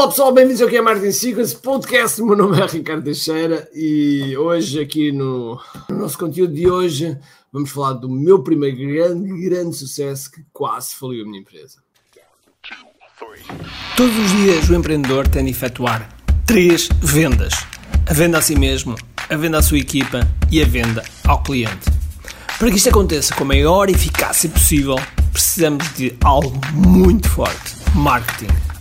Olá pessoal, bem-vindos aqui a Martin Sequence Podcast. Meu nome é Ricardo Teixeira e hoje, aqui no, no, nosso conteúdo de hoje, vamos falar do meu primeiro grande, grande sucesso que quase faliu a minha empresa. Todos os dias o empreendedor tem de efetuar três vendas: a venda a si mesmo, a venda à sua equipa e a venda ao cliente. Para que isto aconteça com a maior eficácia possível, precisamos de algo muito forte: marketing.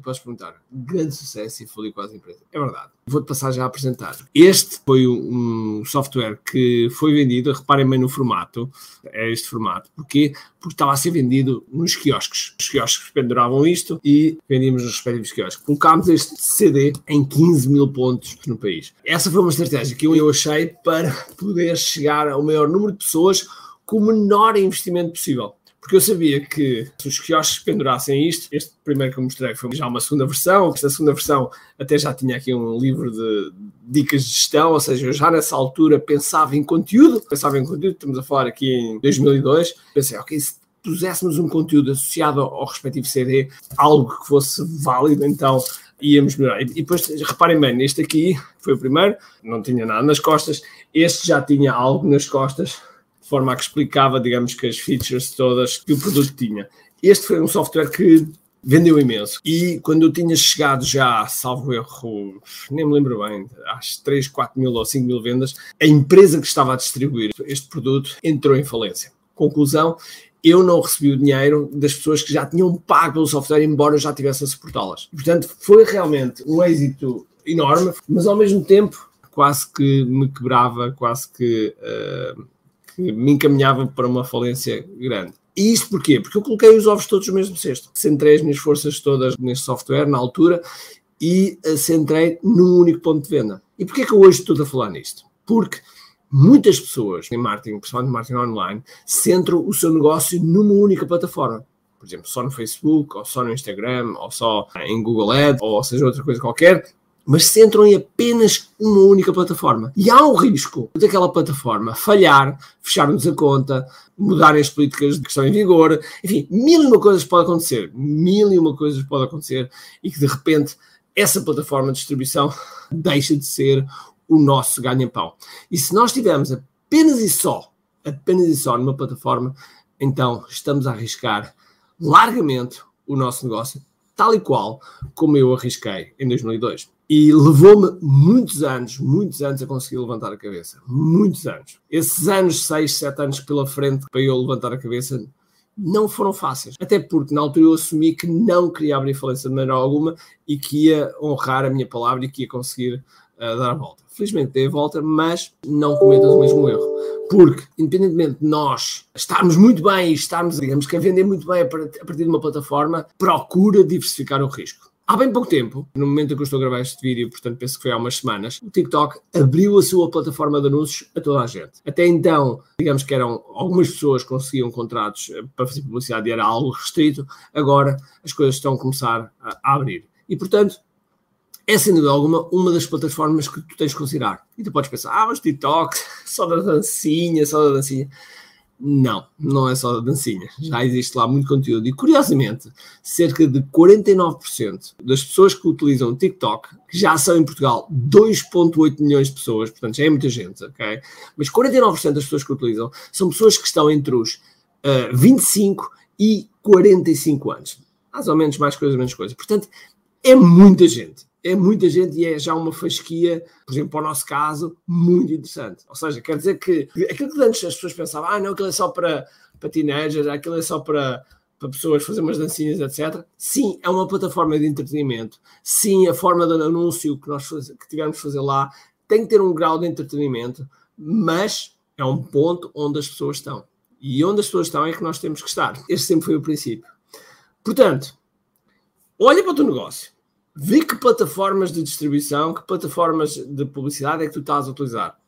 E podes perguntar, grande sucesso e faliu quase empresa. É verdade. Vou-te passar já a apresentar. Este foi um software que foi vendido, reparem bem no formato, é este formato. Porquê? Porque estava a ser vendido nos quiosques. Os quiosques penduravam isto e vendíamos nos respectivos quiosques. Colocámos este CD em 15 mil pontos no país. Essa foi uma estratégia que eu achei para poder chegar ao maior número de pessoas com o menor investimento possível porque eu sabia que se os quiosques pendurassem isto, este primeiro que eu mostrei foi já uma segunda versão, esta segunda versão até já tinha aqui um livro de dicas de gestão, ou seja, eu já nessa altura pensava em conteúdo, pensava em conteúdo, estamos a falar aqui em 2002, pensei, ok, se puséssemos um conteúdo associado ao, respectivo CD, algo que fosse válido, então íamos melhorar. E depois, reparem bem, neste aqui foi o primeiro, não tinha nada nas costas, este já tinha algo nas costas, forma a que explicava, digamos que as features todas que o produto tinha. Este foi um software que vendeu imenso. E quando eu tinha chegado já, salvo erro, nem me lembro bem, às 3, 4 mil ou 5 mil vendas, a empresa que estava a distribuir este produto entrou em falência. Conclusão, eu não recebi o dinheiro das pessoas que já tinham pago pelo software, embora eu já tivesse a suportá-las. Portanto, foi realmente um êxito enorme, mas ao mesmo tempo quase que me quebrava, quase que uh, que me encaminhava para uma falência grande. E isto porquê? Porque eu coloquei os ovos todos no mesmo cesto. Centrei as minhas forças todas neste software, na altura, e centrei num único ponto de venda. E porquê que eu hoje estou a falar nisto? Porque muitas pessoas em marketing, principalmente marketing online, centram o seu negócio numa única plataforma. Por exemplo, só no Facebook, ou só no Instagram, ou só em Google Ads, ou seja, outra coisa qualquer, mas centram em apenas uma única plataforma. E há o risco daquela plataforma falhar, fecharmos a conta, mudarem as políticas que estão em vigor, enfim, mil e uma coisas pode acontecer, mil e uma coisas pode acontecer e que de repente essa plataforma de distribuição deixa de ser o nosso ganha-pão. E se nós tivermos apenas e só, apenas e só numa plataforma, então estamos a arriscar largamente o nosso negócio, tal e qual como eu arrisquei em 2002. E levou-me muitos anos, muitos anos a conseguir levantar a cabeça. Muitos anos. Esses anos, seis, sete anos pela frente para eu levantar a cabeça, não foram fáceis. Até porque na altura eu assumi que não queria abrir falência de maneira alguma e que ia honrar a minha palavra e que ia conseguir uh, dar a volta. Felizmente dei a volta, mas não cometas o mesmo erro. Porque, independentemente de nós estarmos muito bem e estarmos, digamos que a vender muito bem a partir de uma plataforma, procura diversificar o risco. Há bem pouco tempo, no momento em que eu estou a gravar este vídeo, portanto penso que foi há umas semanas, o TikTok abriu a sua plataforma de anúncios a toda a gente. Até então, digamos que eram algumas pessoas que conseguiam contratos eh, para fazer publicidade e era algo restrito, agora as coisas estão a começar a, abrir. E portanto, é sem dúvida alguma uma das plataformas que tu tens de considerar. E tu podes pensar, ah, mas TikTok, só da dancinha, só da dancinha. Não, não é só da dancinha. Já existe lá muito conteúdo. E curiosamente, cerca de 49% das pessoas que utilizam o TikTok, que já são em Portugal 2,8 milhões de pessoas, portanto já é muita gente, ok? Mas 49% das pessoas que utilizam são pessoas que estão entre os uh, 25 e 45 anos. Mais ou menos, mais coisa, menos coisa. Portanto, é muita gente é muita gente e é já uma fasquia, por exemplo, para o nosso caso, muito interessante. Ou seja, quer dizer que aquilo que antes as pessoas pensavam, ah, não, aquilo é só para, para teenagers, aquilo é só para, para pessoas fazer umas dancinhas, etc. Sim, é uma plataforma de entretenimento. Sim, a forma de anúncio que nós faz, que tivermos de fazer lá tem que ter um grau de entretenimento, mas é um ponto onde as pessoas estão. E onde as pessoas estão é que nós temos que estar. Este sempre foi o princípio. Portanto, olha para o teu negócio vê que plataformas de distribuição, que plataformas de publicidade é que tu estás a utilizar.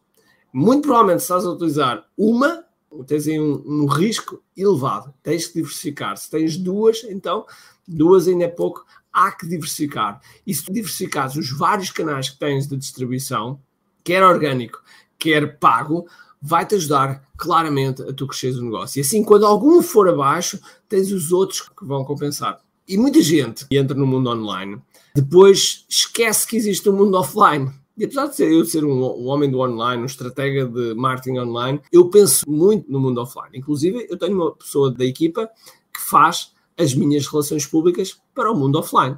Muito provavelmente se estás a utilizar uma, tens aí um, um risco elevado. Tens que diversificar. Se tens duas, então duas ainda é pouco, há que diversificar. E se tu diversificares os vários canais que tens de distribuição, quer orgânico, quer pago, vai-te ajudar claramente a tu cresceres o negócio. E assim, quando algum for abaixo, tens os outros que vão compensar. E muita gente que entra no mundo online depois esquece que existe um mundo offline. E apesar de ser, eu ser um, um, homem do online, um estratega de marketing online, eu penso muito no mundo offline. Inclusive, eu tenho uma pessoa da equipa que faz as minhas relações públicas para o mundo offline.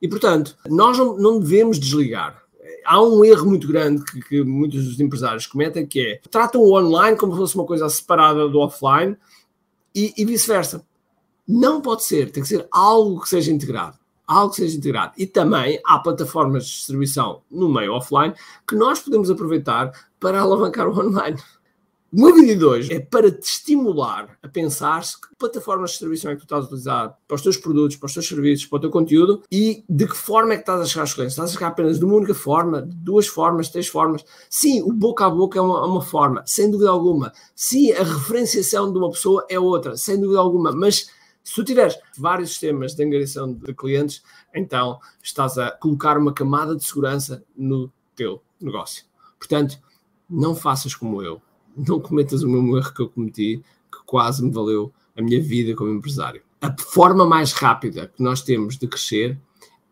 E, portanto, nós não, não devemos desligar. Há um erro muito grande que, que, muitos dos empresários cometem, que é tratam o online como se fosse uma coisa separada do offline e, e vice-versa. Não pode ser, tem que ser algo que seja integrado algo que seja integrado. E também há plataformas de distribuição no meio offline que nós podemos aproveitar para alavancar o online. O meu vídeo de hoje é para te estimular a pensar que plataformas de distribuição é que tu estás a utilizar para os teus produtos, para os teus serviços, para o teu conteúdo e de que forma é que estás a chegar aos clientes. Estás a chegar apenas de uma única forma, de duas formas, três formas. Sim, o boca a boca é uma, uma forma, sem dúvida alguma. Sim, a referenciação de uma pessoa é outra, sem dúvida alguma. Mas se tu tiveres vários sistemas de angariação de clientes, então estás a colocar uma camada de segurança no teu negócio. Portanto, não faças como eu. Não cometas o mesmo erro que eu cometi, que quase me valeu a minha vida como empresário. A forma mais rápida que nós temos de crescer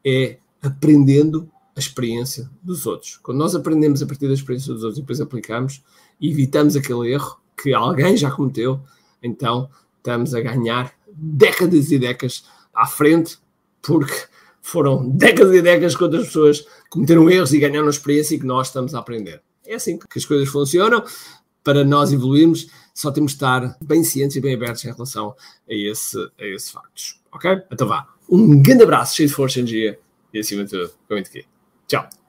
é aprendendo a experiência dos outros. Quando nós aprendemos a partir da experiência dos outros e depois aplicamos e evitamos aquele erro que alguém já cometeu, então estamos a ganhar décadas e décadas à frente, porque foram décadas e décadas que outras pessoas cometeram erros e ganharam experiência e que nós estamos a aprender. É assim que as coisas funcionam. Para nós evoluirmos, só temos de estar bem cientes e bem abertos em relação a, esse, a esses factos. Ok? Então vá. Um grande abraço, cheio de força, energia e acima de tudo, comente aqui. Tchau.